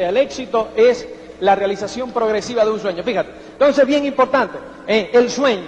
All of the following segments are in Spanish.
El éxito es la realización progresiva de un sueño. Fíjate. Entonces, bien importante, eh, el sueño.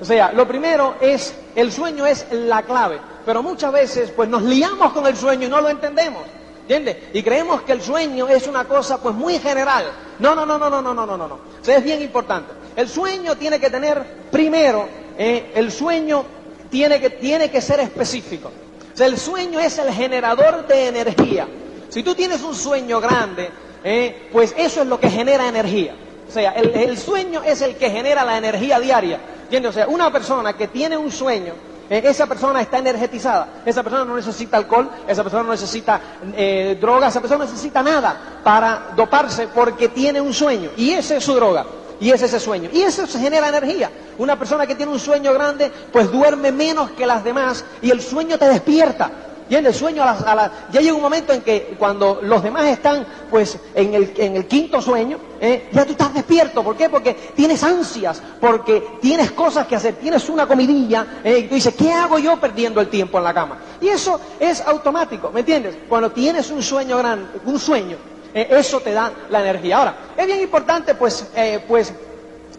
O sea, lo primero es, el sueño es la clave. Pero muchas veces, pues nos liamos con el sueño y no lo entendemos. ¿Entiendes? Y creemos que el sueño es una cosa, pues muy general. No, no, no, no, no, no, no, no, no. O sea, es bien importante. El sueño tiene que tener, primero, eh, el sueño tiene que, tiene que ser específico. O sea, el sueño es el generador de energía. Si tú tienes un sueño grande, eh, pues eso es lo que genera energía. O sea, el, sueño es el que genera la energía diaria. ¿Entiendes? O sea, una persona que tiene un sueño, eh, esa persona está energetizada. Esa persona no necesita alcohol, esa persona no necesita eh, droga, esa persona no necesita nada para doparse porque tiene un sueño. Y esa es su droga. Y es ese sueño. Y eso genera energía. Una persona que tiene un sueño grande, pues duerme menos que las demás y el sueño te despierta. Y en el sueño, a la, ya llega un momento en que cuando los demás están pues en el, en el quinto sueño, eh, ya tú estás despierto. ¿Por qué? Porque tienes ansias, porque tienes cosas que hacer, tienes una comidilla, eh, y tú dices, ¿qué hago yo perdiendo el tiempo en la cama? Y eso es automático, ¿me entiendes? Cuando tienes un sueño grande, un sueño, eh, eso te da la energía. Ahora, es bien importante pues, pues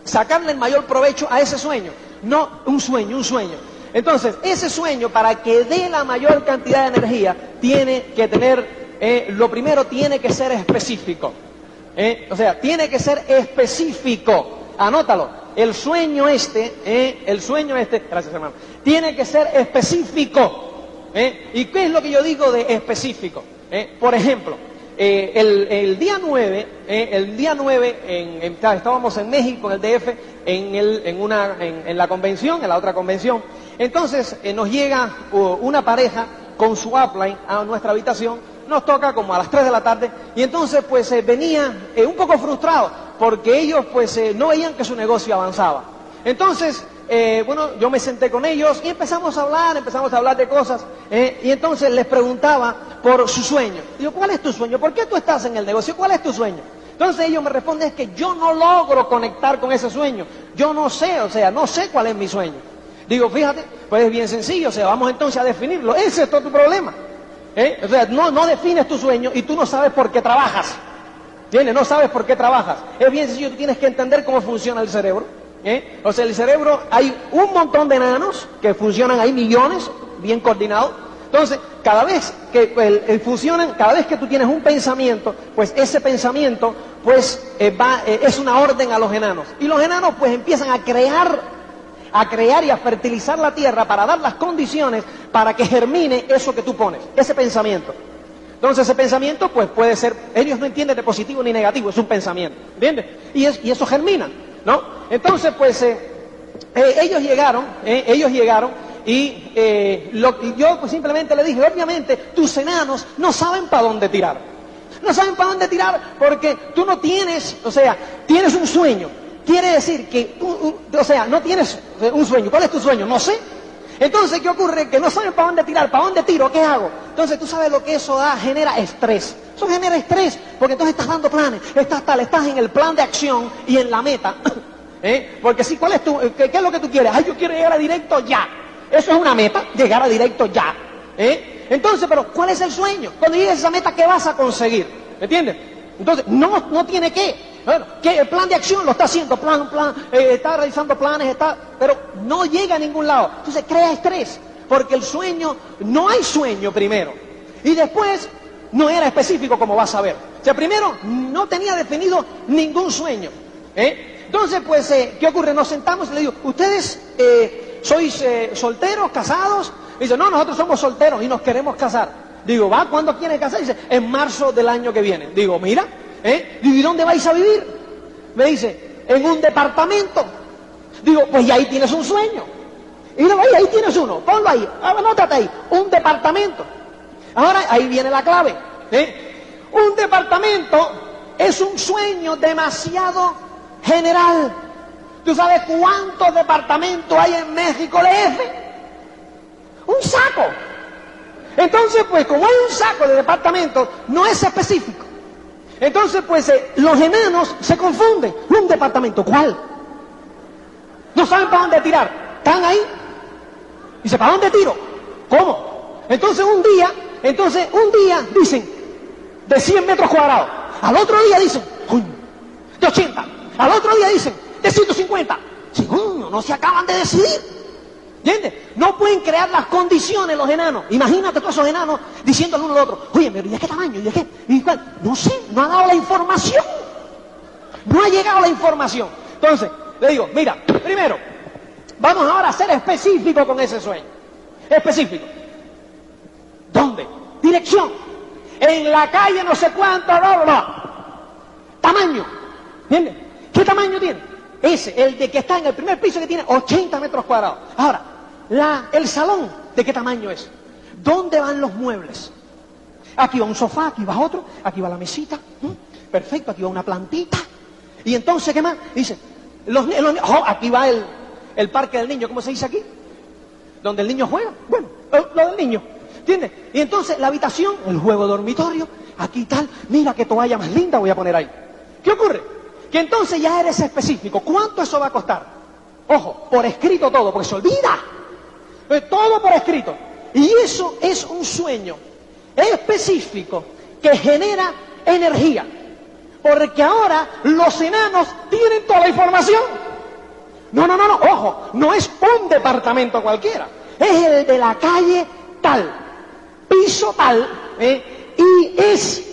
sacarle el mayor provecho a ese sueño. No un sueño, un sueño. Entonces, ese sueño, para que dé la mayor cantidad de energía, tiene que tener, eh, lo primero, tiene que ser específico. Eh, o sea, tiene que ser específico. Anótalo. El sueño este, eh, el sueño este, gracias hermano, tiene que ser específico. ¿Y qué es lo que yo digo de específico? Por ejemplo, el, día 9, el día 9 en, estábamos en México, en el DF, en, el, en, una, en, la convención, en la otra convención, entonces eh, nos llega una pareja con su upline a nuestra habitación, nos toca como a las 3 de la tarde y entonces pues eh, venía eh, un poco frustrado porque ellos pues no veían que su negocio avanzaba. Entonces, bueno, yo me senté con ellos y empezamos a hablar, empezamos a hablar de cosas y entonces les preguntaba por su sueño. Digo, ¿cuál es tu sueño? ¿Por qué tú estás en el negocio? ¿Cuál es tu sueño? Entonces ellos me responden, es que yo no logro conectar con ese sueño. Yo no sé, o sea, no sé cuál es mi sueño. Digo, fíjate, pues es bien sencillo, o sea, vamos entonces a definirlo. Ese es todo tu problema. ¿eh? O sea, no, no defines tu sueño y tú no sabes por qué trabajas. ¿Entiendes? No sabes por qué trabajas. Es bien sencillo, tú tienes que entender cómo funciona el cerebro. ¿eh? O sea, el cerebro, hay un montón de enanos que funcionan, hay millones, bien coordinados. Entonces, cada vez que funcionan, cada vez que tú tienes un pensamiento, pues ese pensamiento, pues eh, va, es una orden a los enanos. Y los enanos, pues empiezan a crear a crear y a fertilizar la tierra para dar las condiciones para que germine eso que tú pones, ese pensamiento. Entonces ese pensamiento pues puede ser, ellos no entienden de positivo ni negativo, es un pensamiento, ¿entiendes? Y, y eso germina, ¿no? Entonces pues eh, eh, ellos llegaron, eh, ellos llegaron y yo pues simplemente le dije, obviamente tus enanos no saben para dónde tirar. No saben para dónde tirar porque tú no tienes, o sea, tienes un sueño, Quiere decir que, o sea, no tienes un sueño. ¿Cuál es tu sueño? No sé. Entonces, ¿qué ocurre? Que no saben para dónde tirar, para dónde tiro, ¿qué hago? Entonces, tú sabes lo que eso da, genera estrés. Eso genera estrés, porque entonces estás dando planes, estás tal, estás en el plan de acción y en la meta. ¿Eh? Porque si, ¿cuál es tu, qué, es lo que tú quieres? Ay, yo quiero llegar a directo ya. Eso es una meta, llegar a directo ya. ¿Eh? Entonces, pero ¿cuál es el sueño? Cuando llegues a esa meta, ¿qué vas a conseguir? ¿Me entiendes? Entonces, no, no tiene que. Bueno, que el plan de acción lo está haciendo, plan, plan, eh, está realizando planes, está, pero no llega a ningún lado. Entonces crea estrés, porque el sueño, no hay sueño primero. Y después no era específico como vas a ver. O sea, primero no tenía definido ningún sueño. ¿eh? Entonces, pues, eh, ¿qué ocurre? Nos sentamos y le digo, ¿ustedes sois solteros, casados? Y dice, no, nosotros somos solteros y nos queremos casar. Digo, ¿va? ¿Cuándo quieren casar? Dice, en marzo del año que viene. Digo, mira, ¿Eh? ¿y dónde vais a vivir? Me dice, en un departamento. Digo, pues ya ahí tienes un sueño. Y digo, ahí, ahí tienes uno, ponlo ahí, anótate ahí, un departamento. Ahora ahí viene la clave. ¿eh? Un departamento es un sueño demasiado general. ¿Tú sabes cuántos departamentos hay en México DF? Un saco. Entonces, pues como hay un saco de departamentos, no es específico. Entonces, pues eh, los enanos se confunden. Un departamento, ¿cuál? No saben para dónde tirar. Están ahí. Dice, ¿para dónde tiro? ¿Cómo? Entonces un día, entonces un día dicen, de 100 metros cuadrados. al otro día dicen, de 80, al otro día dicen, de 150. Sí, coño, no se acaban de decidir. ¿Entiendes? No pueden crear las condiciones los enanos. Imagínate todos esos enanos diciéndole uno al otro, oye, pero ¿y de qué tamaño? ¿Y qué? ¿Y cuál? No sé, no ha dado la información. No ha llegado la información. Entonces, le digo, mira, primero, vamos ahora a ser específicos con ese sueño. Específico. ¿Dónde? Dirección. En la calle no sé cuánto, bla, bla, Tamaño. ¿Entiendes? ¿Qué tamaño tiene? Ese, el de que está en el primer piso que tiene 80 metros cuadrados. Ahora, la, el salón, ¿de qué tamaño es? ¿Dónde van los muebles? Aquí va un sofá, aquí va otro, aquí va la mesita. Perfecto, aquí va una plantita. Y entonces, ¿qué más? Dice, los, oh, aquí va el, el parque del niño, ¿cómo se dice aquí? Donde el niño juega. Bueno, lo del niño. ¿Entiendes? Y entonces la habitación, el juego dormitorio, aquí tal, mira qué toalla más linda voy a poner ahí. ¿Qué ocurre? Que entonces ya eres específico. ¿Cuánto eso va a costar? Ojo, por escrito todo, porque se olvida. Todo por escrito. Y eso es un sueño específico que genera energía. Porque ahora los enanos tienen toda la información. No, no, no, no, ojo, no es un departamento cualquiera. Es el de la calle tal, piso tal, ¿eh? y es,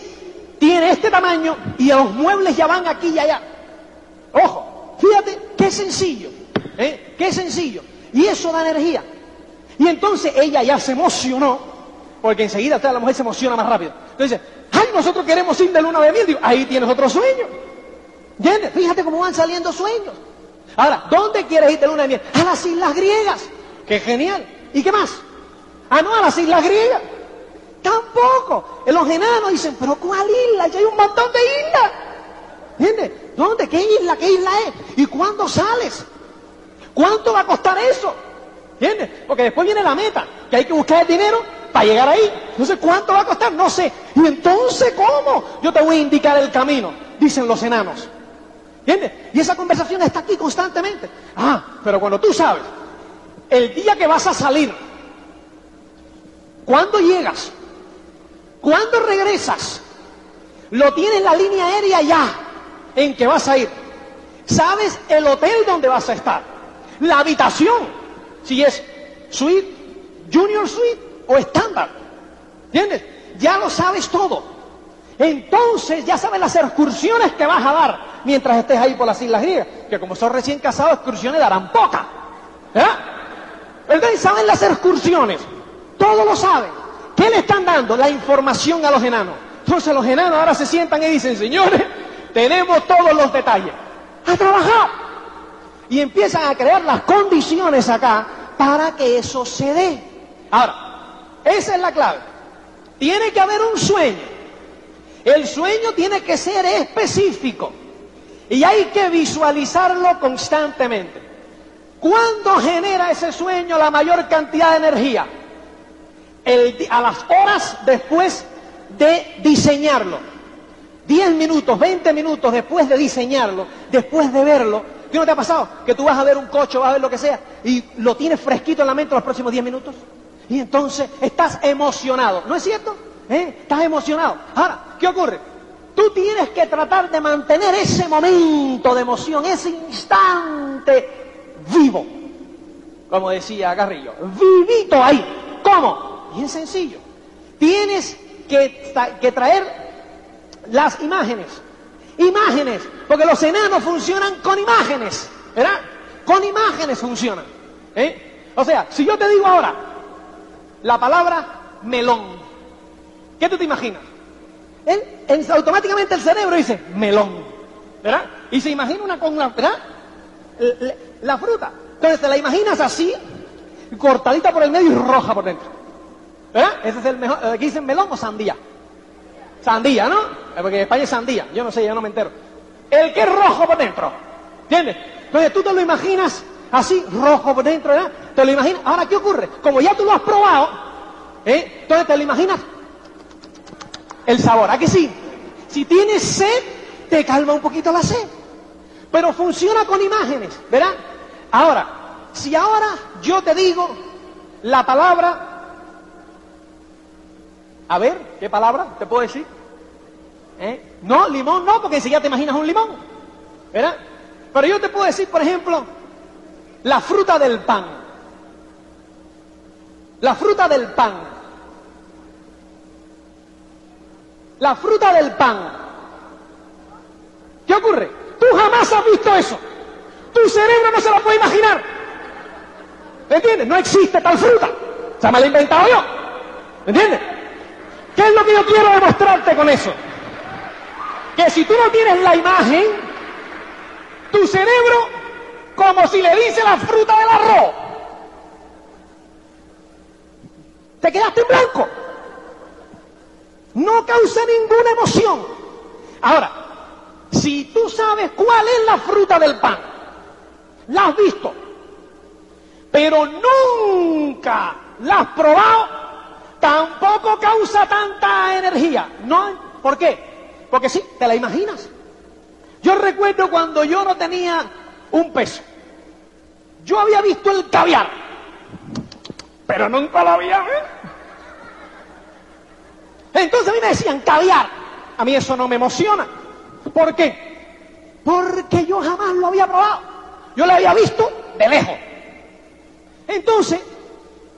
tiene este tamaño y los muebles ya van aquí y allá. Ojo, fíjate, qué sencillo, ¿eh? qué sencillo. Y eso da energía. Y entonces ella ya se emocionó, porque enseguida la mujer se emociona más rápido. Entonces, ay, nosotros queremos ir de luna de miel. Digo, ahí tienes otro sueño. ¿Entiendes? Fíjate cómo van saliendo sueños. Ahora, ¿dónde quieres ir de luna de miel? A las islas griegas. ¡Qué genial! ¿Y qué más? Ah, no, a las islas griegas. Tampoco. Los enanos dicen, pero ¿cuál isla? Ya hay un montón de islas. ¿Entiendes? ¿Dónde? ¿Qué isla? ¿Qué isla es? ¿Y cuándo sales? ¿Cuánto va a costar eso? ¿Entiendes? Porque después viene la meta, que hay que buscar el dinero para llegar ahí. Sé cuánto va a costar, no sé. Y entonces, ¿cómo? Yo te voy a indicar el camino, dicen los enanos. ¿Entiendes? Y esa conversación está aquí constantemente. Ah, pero cuando tú sabes, el día que vas a salir, ¿cuándo llegas? ¿Cuándo regresas? Lo tienes la línea aérea ya en que vas a ir. ¿Sabes el hotel donde vas a estar? La habitación si es suite, junior suite o estándar. ¿Entiendes? Ya lo sabes todo. Entonces ya sabes las excursiones que vas a dar mientras estés ahí por las Islas Griegas. Que como son recién casados, excursiones darán poca. ¿Verdad? Entonces saben las excursiones. Todo lo saben. ¿Qué le están La información a los enanos. Entonces los enanos ahora se sientan y dicen, señores, tenemos todos los detalles. A trabajar y empiezan a crear las condiciones acá para que eso se dé. Ahora, esa es la clave. Tiene que haber un sueño. El sueño tiene que ser específico y hay que visualizarlo constantemente. ¿Cuándo genera ese sueño la mayor cantidad de energía? A las horas después de diseñarlo. 10 minutos, 20 minutos después de diseñarlo, después de verlo, ¿Qué no te ha pasado? Que tú vas a ver un coche, vas a ver lo que sea, y lo tienes fresquito en la mente los próximos 10 minutos. Y entonces estás emocionado. ¿No es cierto? ¿Eh? Estás emocionado. Ahora, ¿qué ocurre? Tú tienes que tratar de mantener ese momento de emoción, ese instante vivo. Como decía Garrillo, vivito ahí. ¿Cómo? Bien sencillo. Tienes que, traer las imágenes Imágenes, porque los enanos funcionan con imágenes, ¿verdad? Con imágenes funcionan. ¿eh? O sea, si yo te digo ahora la palabra melón, ¿qué tú te imaginas? Él, automáticamente el cerebro dice melón, ¿verdad? Y se imagina una con la, ¿verdad? La, fruta. Entonces te la imaginas así, cortadita por el medio y roja por dentro. ¿Verdad? Ese es el mejor. Aquí dicen melón o sandía. Sandía, ¿no? Porque en España es sandía. Yo no sé, yo no me entero. El que es rojo por dentro. ¿Entiendes? Entonces tú te lo imaginas así, rojo por dentro, ¿verdad? Te lo imaginas. Ahora, ¿qué ocurre? Como ya tú lo has probado, ¿eh? entonces te lo imaginas el sabor. ¿A que sí? Si tienes sed, te calma un poquito la sed. Pero funciona con imágenes, ¿verdad? Ahora, si ahora yo te digo la palabra, a ver, ¿qué palabra te puedo decir? ¿Eh? No, limón no, porque enseguida te imaginas un limón. ¿Verdad? Pero yo te puedo decir, por ejemplo, la fruta del pan. La fruta del pan. La fruta del pan. ¿Qué ocurre? Tú jamás has visto eso. Tu cerebro no se lo puede imaginar. ¿Me entiendes? No existe tal fruta. Se me la he inventado yo. ¿Me entiendes? ¿Qué es lo que yo quiero demostrarte con eso? Que si tú no tienes la imagen, tu cerebro, como si le dice la fruta del arroz, te quedaste en blanco. No causa ninguna emoción. Ahora, si tú sabes cuál es la fruta del pan, la has visto, pero nunca la has probado, causa tanta energía. ¿No? ¿Por qué? Porque sí, te la imaginas. Yo recuerdo cuando yo no tenía un peso. Yo había visto el caviar, pero nunca lo había visto. Entonces a mí me decían caviar. A mí eso no me emociona. ¿Por qué? Porque yo jamás lo había probado. Yo lo había visto de lejos. Entonces,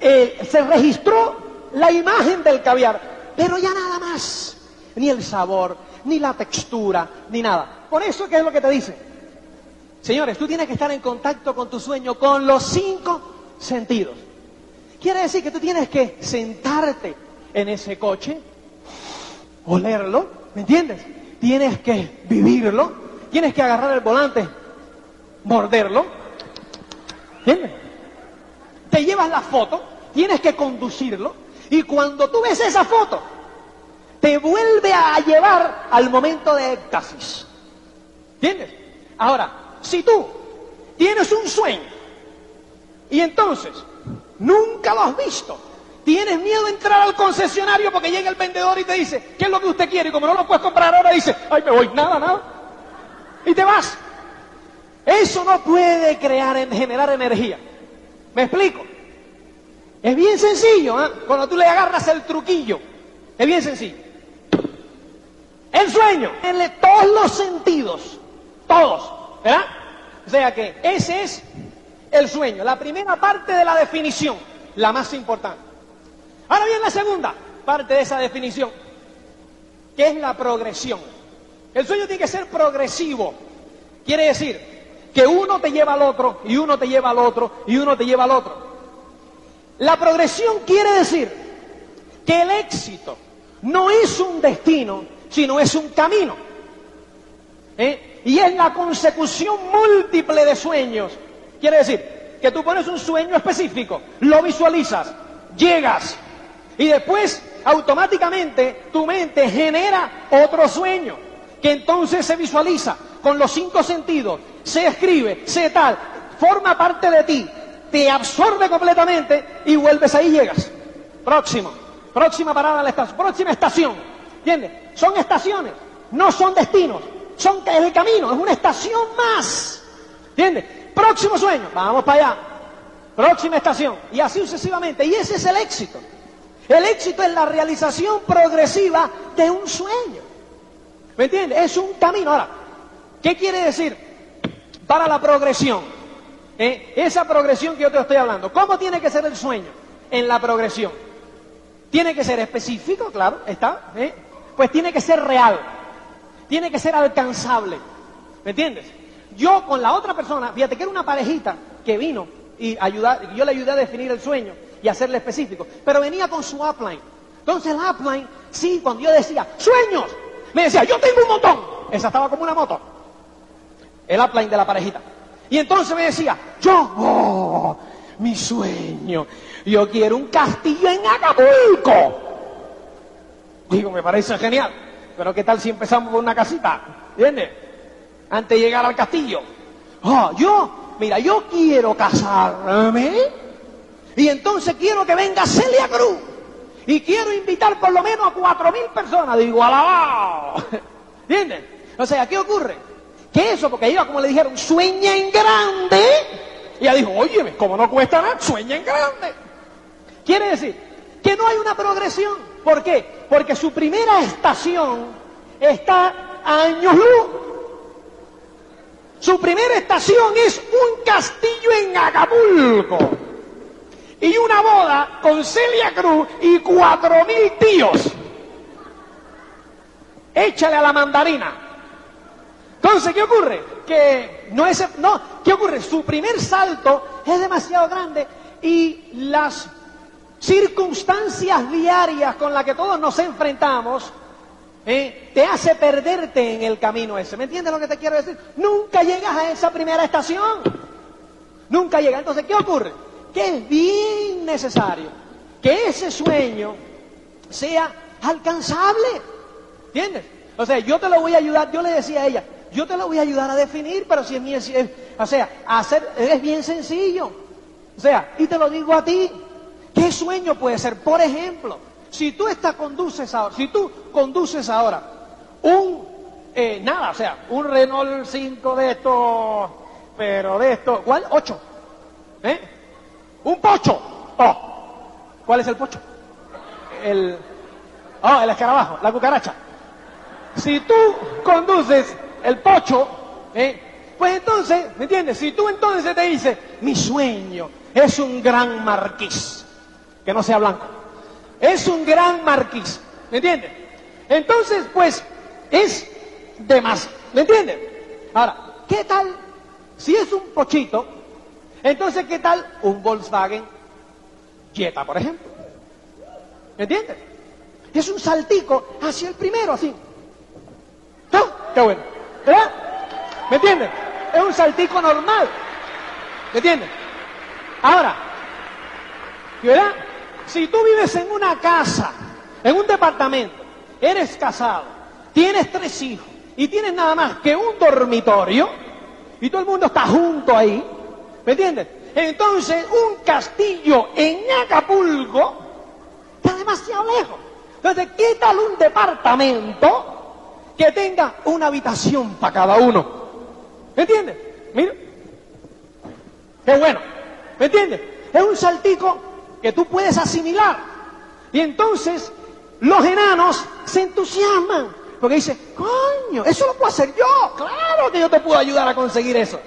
eh, se registró la imagen del caviar, pero ya nada más. Ni el sabor, ni la textura, ni nada. Por eso, ¿qué es lo que te dice? Señores, tú tienes que estar en contacto con tu sueño con los cinco sentidos. Quiere decir que tú tienes que sentarte en ese coche, olerlo, ¿me entiendes? Tienes que vivirlo, tienes que agarrar el volante, morderlo, ¿entiendes? Te llevas la foto, tienes que conducirlo, y cuando tú ves esa foto, te vuelve a llevar al momento de éxtasis. ¿Entiendes? Ahora, si tú tienes un sueño y entonces nunca lo has visto, tienes miedo de entrar al concesionario porque llega el vendedor y te dice, ¿qué es lo que usted quiere? Y como no lo puedes comprar ahora, dice, ay, me voy, nada, nada. Y te vas. Eso no puede crear, generar energía. ¿Me explico? Es bien sencillo, ¿eh? Cuando tú le agarras el truquillo, es bien sencillo. El sueño, en todos los sentidos, todos, ¿verdad? O sea que ese es el sueño, la primera parte de la definición, la más importante. Ahora bien, la segunda parte de esa definición, que es la progresión. El sueño tiene que ser progresivo. Quiere decir que uno te lleva al otro, y uno te lleva al otro, y uno te lleva al otro. La progresión quiere decir que el éxito no es un destino, sino es un camino. ¿Eh? Y es la consecución múltiple de sueños. Quiere decir que tú pones un sueño específico, lo visualizas, llegas y después automáticamente tu mente genera otro sueño que entonces se visualiza con los cinco sentidos, se escribe, se tal, forma parte de ti, te absorbe completamente y vuelves ahí y llegas. Próximo, próxima parada la estación, próxima estación. ¿Entiendes? Son estaciones, no son destinos, son el camino, es una estación más. ¿Entiendes? Próximo sueño, vamos para allá. Próxima estación y así sucesivamente. Y ese es el éxito. El éxito es la realización progresiva de un sueño. ¿Me entiendes? Es un camino. Ahora, ¿qué quiere decir para la progresión? ¿Eh? Esa progresión que yo te estoy hablando. ¿Cómo tiene que ser el sueño en la progresión? Tiene que ser específico, claro, está. ¿eh? Pues tiene que ser real. Tiene que ser alcanzable. ¿Me entiendes? Yo con la otra persona, fíjate que era una parejita que vino y ayudar, yo le ayudé a definir el sueño y hacerle específico, pero venía con su upline. Entonces el upline, sí, cuando yo decía, sueños, me decía, yo tengo un montón. Esa estaba como una moto. El upline de la parejita. Y entonces me decía, yo, oh, mi sueño, yo quiero un castillo en Acapulco. Digo, me parece genial, pero ¿qué tal si empezamos con una casita? ¿Entiendes? Antes de llegar al castillo. Oh, yo, mira, yo quiero casarme y entonces quiero que venga Celia Cruz y quiero invitar por lo menos a cuatro mil personas. Digo, alabado. ¿Entiendes? O sea, ¿qué ocurre? Que eso, porque ella, como le dijeron, sueña en grande. Y ella dijo, oye, como no cuesta nada, sueña en grande. Quiere decir que no hay una progresión. ¿Por qué? Porque su primera estación está a años luz. Su primera estación es un castillo en Acapulco y una boda con Celia Cruz y cuatro mil tíos. Échale a la mandarina. Entonces, ¿qué ocurre? Que no es, no, ¿qué ocurre? Su primer salto es demasiado grande y las circunstancias diarias con las que todos nos enfrentamos eh, te hace perderte en el camino ese. ¿Me entiendes lo que te quiero decir? Nunca llegas a esa primera estación. Nunca llegas. Entonces, ¿qué ocurre? Que es bien necesario que ese sueño sea alcanzable. ¿Entiendes? O sea, yo te lo voy a ayudar, yo le decía a ella, yo te lo voy a ayudar a definir, pero si es bien, o sea, hacer, es bien sencillo. O sea, y te lo digo a ti, ¿qué sueño puede ser? Por ejemplo, si tú estás conduces ahora, si tú conduces ahora un, eh, nada, o sea, un Renault 5 de estos, pero de estos, ¿cuál? 8. ¿Eh? Un pocho. Oh. ¿Cuál es el pocho? El, oh, el escarabajo, la cucaracha. Si tú conduces el pocho, ¿eh? pues entonces, ¿me entiendes? Si tú entonces te dices, mi sueño es un gran marquís, que no sea blanco, es un gran marquís, ¿me entiendes? Entonces, pues, es de más, ¿me entiendes? Ahora, ¿qué tal si es un pochito? Entonces, ¿qué tal un Volkswagen Jetta, por ejemplo? ¿Me entiendes? Es un saltico hacia el primero, así. Qué bueno. ¿Verdad? ¿Me entiendes? Es un saltico normal. ¿Me entiendes? Ahora, ¿verdad? Si tú vives en una casa, en un departamento, eres casado, tienes tres hijos y tienes nada más que un dormitorio y todo el mundo está junto ahí, ¿me entiendes? Entonces, un castillo en Acapulco está demasiado lejos. Entonces, ¿qué tal un departamento que tenga una habitación para cada uno. ¿Me entiendes? Mira. Qué bueno. ¿Me entiendes? Es un saltico que tú puedes asimilar. Y entonces los enanos se entusiasman. Porque dicen, coño, eso lo puedo hacer yo. Claro que yo te puedo ayudar a conseguir eso.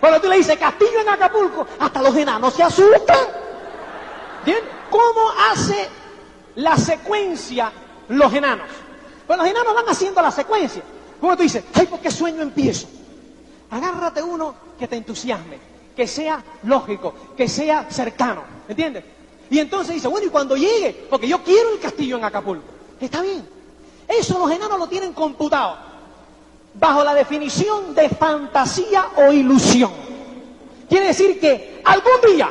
Cuando tú le dices castillo en Acapulco, hasta los enanos se asustan. ¿Entiendes? ¿Cómo hace la secuencia los enanos? Pues los enanos van haciendo la secuencia. Como tú dices, ay, ¿por qué sueño empiezo? Agárrate uno que te entusiasme, que sea lógico, que sea cercano, ¿entiendes? Y entonces dice, bueno, y cuando llegue, porque yo quiero el castillo en Acapulco, está bien. Eso los enanos lo tienen computado, bajo la definición de fantasía o ilusión. Quiere decir que algún día,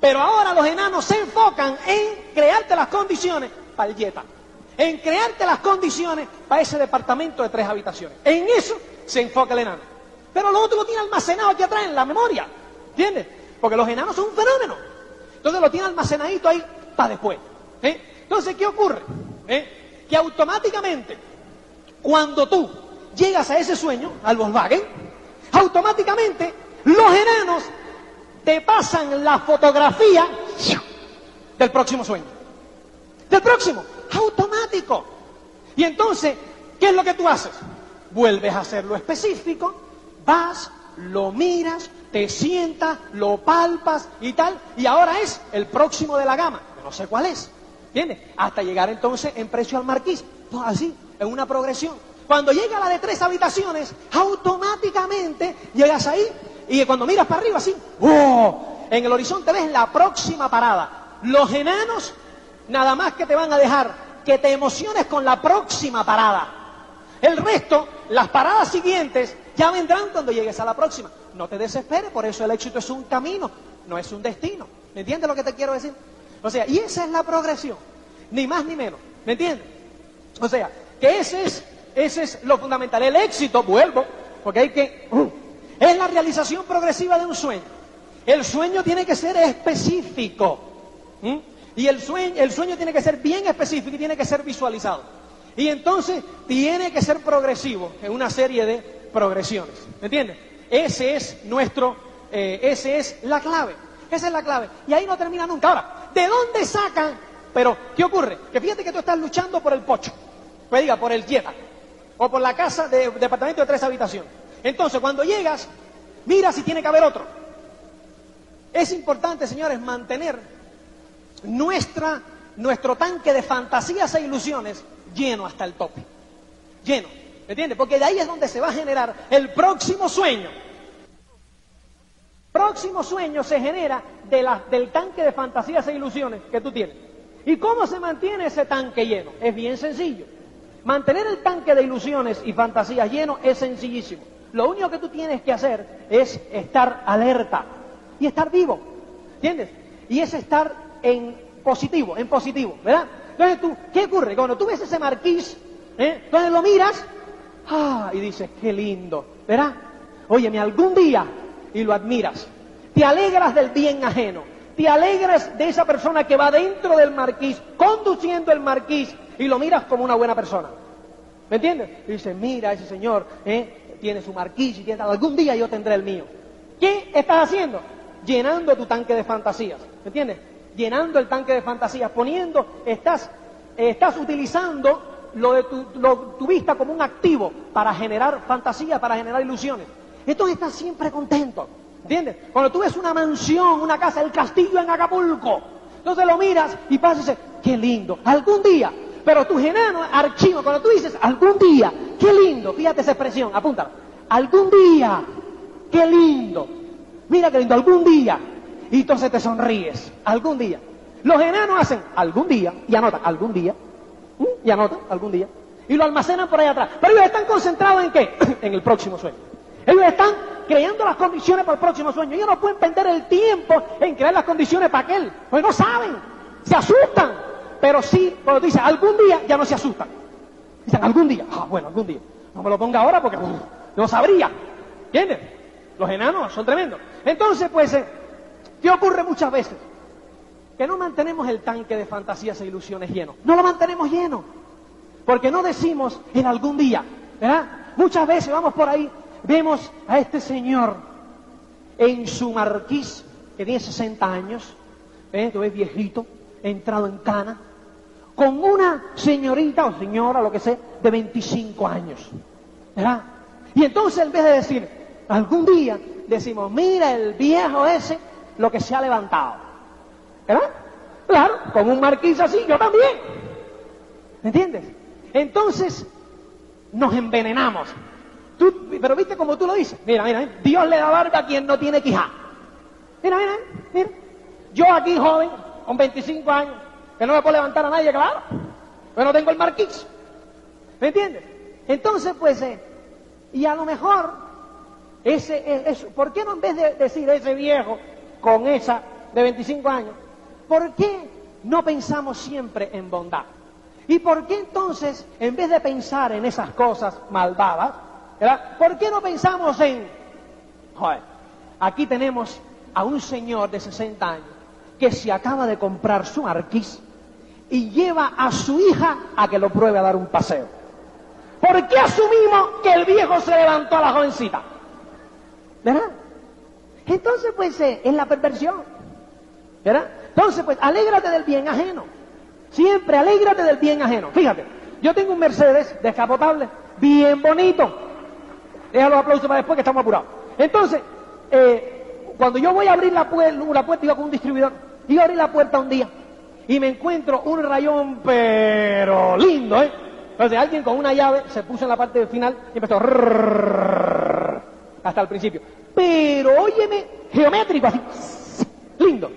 pero ahora los enanos se enfocan en crearte las condiciones para el yeta en crearte las condiciones para ese departamento de tres habitaciones. En eso se enfoca el enano. Pero lo otro lo tiene almacenado aquí atrás en la memoria. ¿Entiendes? Porque los enanos son un fenómeno. Entonces lo tiene almacenadito ahí para después. ¿eh? Entonces, ¿qué ocurre? ¿Eh? Que automáticamente, cuando tú llegas a ese sueño, al Volkswagen, automáticamente los enanos te pasan la fotografía del próximo sueño. Del próximo automático. Y entonces, ¿qué es lo que tú haces? Vuelves a hacerlo específico, vas, lo miras, te sientas, lo palpas y tal, y ahora es el próximo de la gama, no sé cuál es, ¿entiendes? Hasta llegar entonces en precio al marquís, pues así, en una progresión. Cuando llega la de tres habitaciones, automáticamente llegas ahí y cuando miras para arriba así, ¡oh! en el horizonte ves la próxima parada. Los enanos nada más que te van a dejar que te emociones con la próxima parada. El resto, las paradas siguientes, ya vendrán cuando llegues a la próxima. No te desesperes, por eso el éxito es un camino, no es un destino. ¿Me entiendes lo que te quiero decir? O sea, y esa es la progresión, ni más ni menos. ¿Me entiendes? O sea, que ese es, ese es lo fundamental. El éxito, vuelvo, porque hay que... Uh, es la realización progresiva de un sueño. El sueño tiene que ser específico. Y el sueño, tiene que ser bien específico y tiene que ser visualizado. Y entonces tiene que ser progresivo en una serie de progresiones. ¿Me entiendes? Ese es nuestro, eh, ese es la clave. Esa es la clave. Y ahí no termina nunca. Ahora, ¿de dónde sacan? Pero, ¿qué ocurre? Que fíjate que tú estás luchando por el pocho. pues diga, por el Jetta, o por la casa de departamento de tres habitaciones. Entonces, cuando llegas, mira si tiene que haber otro. Es importante, señores, mantener nuestra, nuestro tanque de fantasías e ilusiones lleno hasta el tope. Lleno. ¿Me entiendes? Porque de ahí es donde se va a generar el próximo sueño. Próximo sueño se genera de del tanque de fantasías e ilusiones que tú tienes. ¿Y cómo se mantiene ese tanque lleno? Es bien sencillo. Mantener el tanque de ilusiones y fantasías lleno es sencillísimo. Lo único que tú tienes que hacer es estar alerta y estar vivo. ¿Entiendes? Y es estar en positivo, en positivo, ¿verdad? Entonces tú, ¿qué ocurre? Cuando tú ves ese marquís, ¿eh? entonces lo miras, ah, y dices, qué lindo, ¿verdad? Óyeme, algún día, y lo admiras, te alegras del bien ajeno, te alegras de esa persona que va dentro del marquís, conduciendo el marquís, y lo miras como una buena persona. ¿Me entiendes? Y dices, mira, ese señor ¿eh? tiene su marquís y tiene, algún día yo tendré el mío. ¿Qué estás haciendo? Llenando tu tanque de fantasías. ¿Me entiendes? Llenando el tanque de fantasías, poniendo, estás, estás utilizando lo de tu, tu vista como un activo para generar fantasías, para generar ilusiones. Entonces estás siempre contento. ¿Entiendes? Cuando tú ves una mansión, una casa, el castillo en Acapulco, entonces lo miras y pasas y dices, qué lindo. Algún día pero tus enanos archivo, cuando tú dices algún día, qué lindo, fíjate esa expresión, apúntala. Algún día, qué lindo. Mira qué lindo, algún día. Y entonces te sonríes, algún día. Los enanos hacen algún día y anotan algún día. Y anotan algún día. Y lo almacenan por ahí atrás. Pero ellos están concentrados en qué? en el próximo sueño. Ellos están creando las condiciones para el próximo sueño. Ellos no pueden perder el tiempo en crear las condiciones para aquel. Porque no saben. Se asustan. Pero sí, cuando dice algún día, ya no se asustan. Dicen algún día. Ah, bueno, algún día. No me lo ponga ahora porque no sabría. ¿Entiendes? Los enanos son tremendos. Entonces, pues, eh, ¿qué ocurre muchas veces? Que no mantenemos el tanque de fantasías e ilusiones lleno. No lo mantenemos lleno. Porque no decimos en algún día. ¿Verdad? Muchas veces vamos por ahí, vemos a este señor en su marquís, que tiene 60 años, ¿eh? que es viejito, entrado en cana, con una señorita o señora, lo que sea, de 25 años. ¿Verdad? Y entonces en vez de decir, algún día, decimos, mira el viejo ese, lo que se ha levantado. ¿Verdad? Claro, con un marquís así, yo también. ¿Me entiendes? Entonces, nos envenenamos. pero viste como tú lo dices. Mira, mira, Dios le da barba a quien no tiene quijá. Mira, mira, mira. Yo aquí joven, con 25 años, que no me puedo levantar a nadie, claro. Pero no tengo el marquís. ¿Me entiendes? Entonces, pues, eh, y a lo mejor, ese, es, ¿por qué no en vez de decir ese viejo con esa de 25 años, ¿por qué no pensamos siempre en bondad? ¿Y por qué entonces, en vez de pensar en esas cosas malvadas, ¿verdad? ¿por qué no pensamos en, joder, aquí tenemos a un señor de 60 años que se acaba de comprar su marquís y lleva a su hija a que lo pruebe a dar un paseo. ¿Por qué asumimos que el viejo se levantó a la jovencita? ¿Verdad? Entonces, pues, eh, es la perversión. ¿Verdad? Entonces, pues, alégrate del bien ajeno. Siempre alégrate del bien ajeno. Fíjate, yo tengo un Mercedes descapotable, bien bonito. Deja los aplausos para después que estamos apurados. Entonces, eh, cuando yo voy a abrir la, puerta, la puerta, iba con un distribuidor, y abrí la puerta un día y me encuentro un rayón, pero lindo, ¿eh? Entonces alguien con una llave se puso en la parte final y empezó hasta el principio. Pero óyeme, geométrico así, lindo.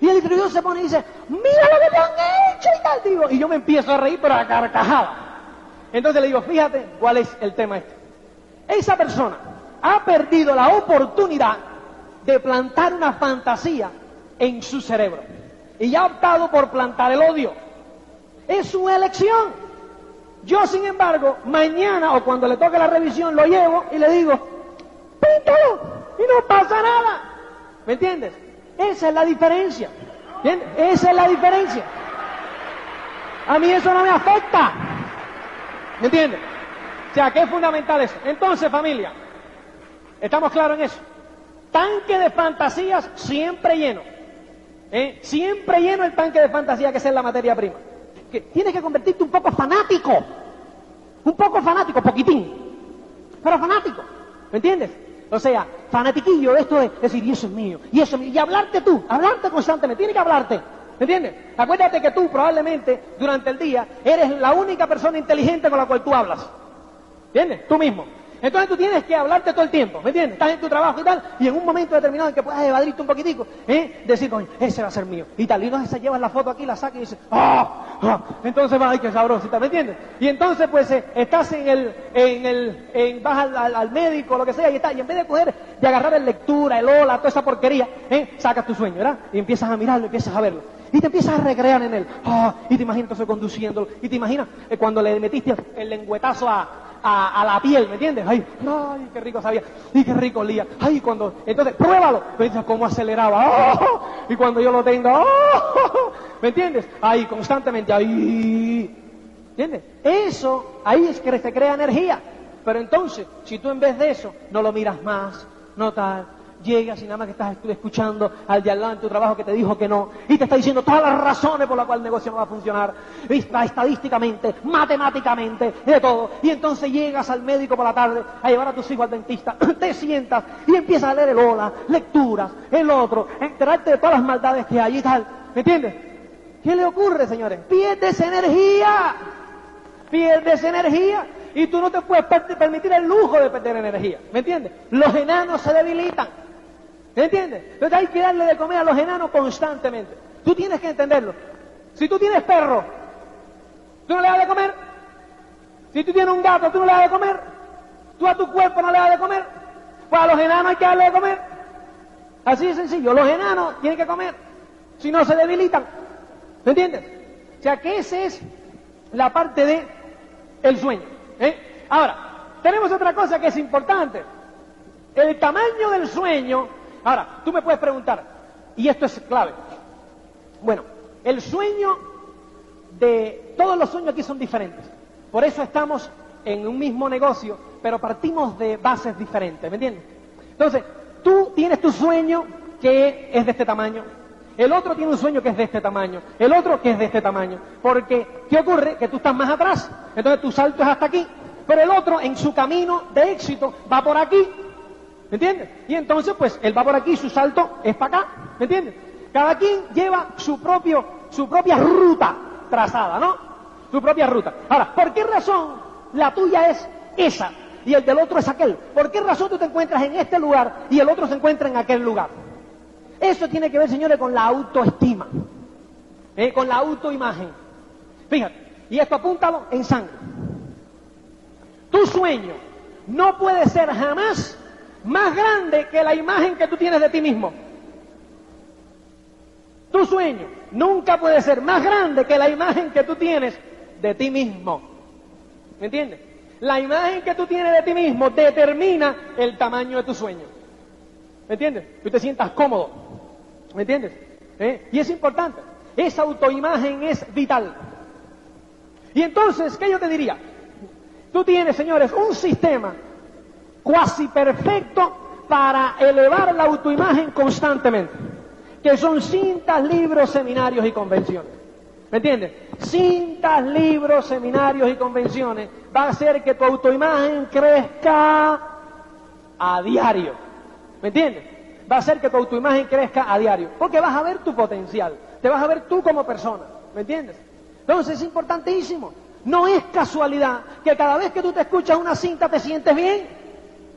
Y el distribuidor se pone y dice, mira lo que te han hecho y tal, digo. Y yo me empiezo a reír, pero a carcajada. Entonces le digo, fíjate cuál es el tema este. Esa persona ha perdido la oportunidad de plantar una fantasía en su cerebro. Y ya ha optado por plantar el odio. Es su elección. Yo, sin embargo, mañana o cuando le toque la revisión, lo llevo y le digo, píntalo y no pasa nada. ¿Me entiendes? Esa es la diferencia. ¿Entiendes? Esa es la diferencia. A mí eso no me afecta. ¿Me entiendes? O sea, que es fundamental eso. Entonces, familia, ¿estamos claros en eso? Tanque de fantasías siempre lleno. ¿Eh? Siempre lleno el tanque de fantasía que es la materia prima. Que tienes que convertirte un poco fanático. Un poco fanático, poquitín, pero fanático, ¿me entiendes? O sea, fanatiquillo esto de decir, y eso es mío, y eso es mío, y hablarte tú, hablarte constantemente, tiene que hablarte, ¿me entiendes? Acuérdate que tú probablemente durante el día eres la única persona inteligente con la cual tú hablas, ¿entiendes? Tú mismo. Entonces tú tienes que hablarte todo el tiempo, ¿me entiendes? Estás en tu trabajo y tal, y en un momento determinado en que puedas evadirte un poquitico, ¿eh? decir, coño, ese va a ser mío, y tal, y no se llevas la foto aquí, la sacas y dices, ¡ah! ¡ah! Entonces va, ay, qué sabroso, ¿me entiendes? Y entonces pues eh, estás en el, en el, vas al, al, médico, lo que sea, y está, y en vez de coger, de agarrar el lectura, el hola, toda esa porquería, ¿eh? sacas tu sueño, ¿verdad? Y empiezas a mirarlo, empiezas a verlo. Y te empiezas a recrear en él. ¡ah! y te imaginas entonces conduciéndolo. Y te imaginas eh, cuando le metiste el lengüetazo a, a, a, la piel, ¿me entiendes? Ay, ay, qué rico sabía, y qué rico olía. Ay, cuando, entonces, pruébalo. ¿Me dices cómo aceleraba? ¡Oh! Y cuando yo lo tengo, ¡oh! ¿me entiendes? Ahí, constantemente, ahí. ¿Entiendes? Eso, ahí es que se crea energía. Pero entonces, si tú en vez de eso no lo miras más, no tal, llegas y nada más que estás escuchando al de al tu trabajo que te dijo que no y te está diciendo todas las razones por las cuales el negocio no va a funcionar, estadísticamente, matemáticamente, de todo. Y entonces llegas al médico por la tarde a llevar a tus hijos al dentista, te sientas y empiezas a leer el hola, lecturas, el otro, enterarte de todas las maldades que hay y tal. ¿Me entiendes? ¿Qué le ocurre, señores? Pierdes energía. Pierdes energía. Y tú no te puedes permitir el lujo de perder energía. ¿Me entiendes? Los enanos se debilitan. ¿Me entiendes? Entonces hay que darle de comer a los enanos constantemente. Tú tienes que entenderlo. Si tú tienes perro, ¿tú no le das de comer? Si tú tienes un gato, ¿tú no le das de comer? ¿Tú a tu cuerpo no le das de comer? Pues a los enanos hay que darle de comer. Así de sencillo. Los enanos tienen que comer. Si no, se debilitan. ¿Me entiendes? O sea que esa es la parte de sueño. ¿eh? Ahora, tenemos otra cosa que es importante. El tamaño del sueño Ahora, tú me puedes preguntar, y esto es clave. Bueno, el sueño de todos los sueños aquí son diferentes. Por eso estamos en un mismo negocio, pero partimos de bases diferentes, ¿me entiendes? Entonces, tú tienes tu sueño que es de este tamaño, el otro tiene un sueño que es de este tamaño, el otro que es de este tamaño. Porque, ¿qué ocurre? Que tú estás más atrás, entonces tu salto es hasta aquí, pero el otro en su camino de éxito va por aquí ¿Me entiendes? Y entonces, pues, él va por aquí, su salto es para acá. ¿Me entiendes? Cada quien lleva su, propio, su propia ruta trazada, ¿no? Su propia ruta. Ahora, ¿por qué razón la tuya es esa y el del otro es aquel? ¿Por qué razón tú te encuentras en este lugar y el otro se encuentra en aquel lugar? Eso tiene que ver, señores, con la autoestima, ¿eh? con la autoimagen. Fíjate, y esto apúntalo en sangre. Tu sueño no puede ser jamás más grande que la imagen que tú tienes de ti mismo. Tu sueño nunca puede ser más grande que la imagen que tú tienes de ti mismo. ¿Me entiendes? La imagen que tú tienes de ti mismo determina el tamaño de tu sueño. ¿Me entiendes? Tú te sientas cómodo. ¿Me entiendes? ¿Eh? Y es importante. Esa autoimagen es vital. Y entonces, ¿qué yo te diría? Tú tienes, señores, un sistema cuasi perfecto para elevar la autoimagen constantemente, que son cintas, libros, seminarios y convenciones. ¿Me entiendes? Cintas, libros, seminarios y convenciones va a hacer que tu autoimagen crezca a diario. ¿Me entiendes? Va a hacer que tu autoimagen crezca a diario. Porque vas a ver tu potencial. Te vas a ver tú como persona. ¿Me entiendes? Entonces es importantísimo. No es casualidad que cada vez que tú te escuchas una cinta te sientes bien.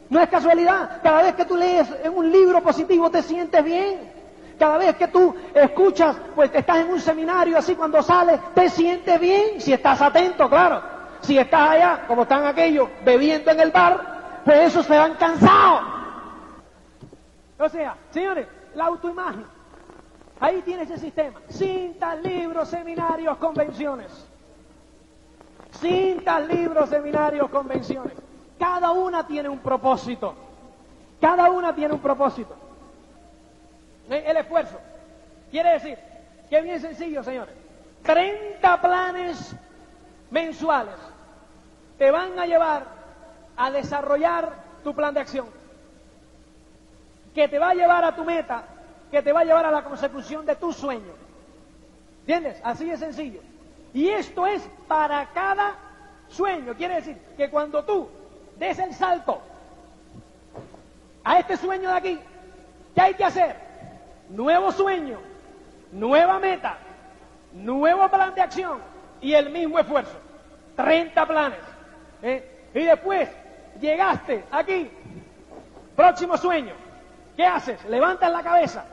No es casualidad. Cada vez que tú lees un libro positivo te sientes bien. Cada vez que tú escuchas, pues estás en un seminario así cuando sales, te sientes bien. Si estás atento, claro. Si estás allá, como están aquellos, bebiendo en el bar, pues esos se van cansados. O sea, señores, la autoimagen. Ahí tienes el sistema. Cintas, libros, seminarios, convenciones. Cintas, libros, seminarios, convenciones. Cada una tiene un propósito. Cada una tiene un propósito. El esfuerzo. Quiere decir que es bien sencillo, señores. 30 planes mensuales te van a llevar a desarrollar tu plan de acción. Que te va a llevar a tu meta, que te va a llevar a la consecución de tu sueño. ¿Entiendes? Así de sencillo. Y esto es para cada sueño quiere decir que cuando tú des el salto a este sueño de aquí, ¿qué hay que hacer? Nuevo sueño, nueva meta, nuevo plan de acción y el mismo esfuerzo. 30 planes. ¿eh? Y después llegaste aquí, próximo sueño. ¿Qué haces? Levantas la cabeza.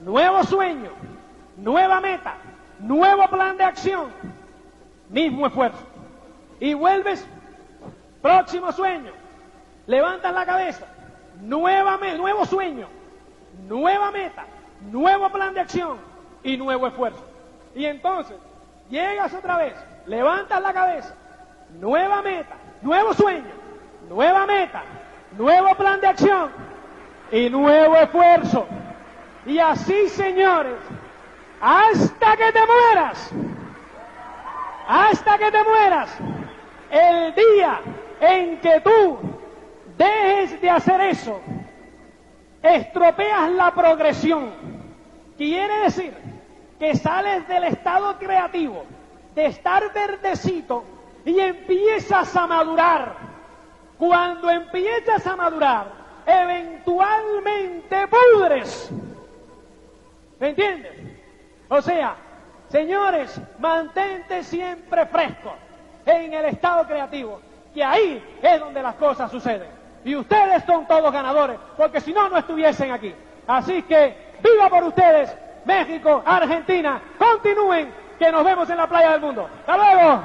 Nuevo sueño, nueva meta, nuevo plan de acción, mismo esfuerzo. Y vuelves, próximo sueño. Levantas la cabeza, nueva nuevo sueño, nueva meta, nuevo plan de acción. Y nuevo esfuerzo. Y entonces llegas otra vez, levantas la cabeza, nueva meta, nuevo sueño, nueva meta, nuevo plan de acción. Y nuevo esfuerzo. Y así, señores, hasta que te mueras, hasta que te mueras, el día en que tú dejes de hacer eso, estropeas la progresión. Quiere decir que sales del estado creativo, de estar verdecito, y empiezas a madurar. Cuando empiezas a madurar, eventualmente pudres. ¿Me entiendes? O sea, señores, mantente siempre fresco en el estado creativo, que ahí es donde las cosas suceden. Y ustedes son todos ganadores, porque si no, no estuviesen aquí. Así que, viva por ustedes, México, Argentina, continúen, que nos vemos en la playa del mundo. Hasta luego.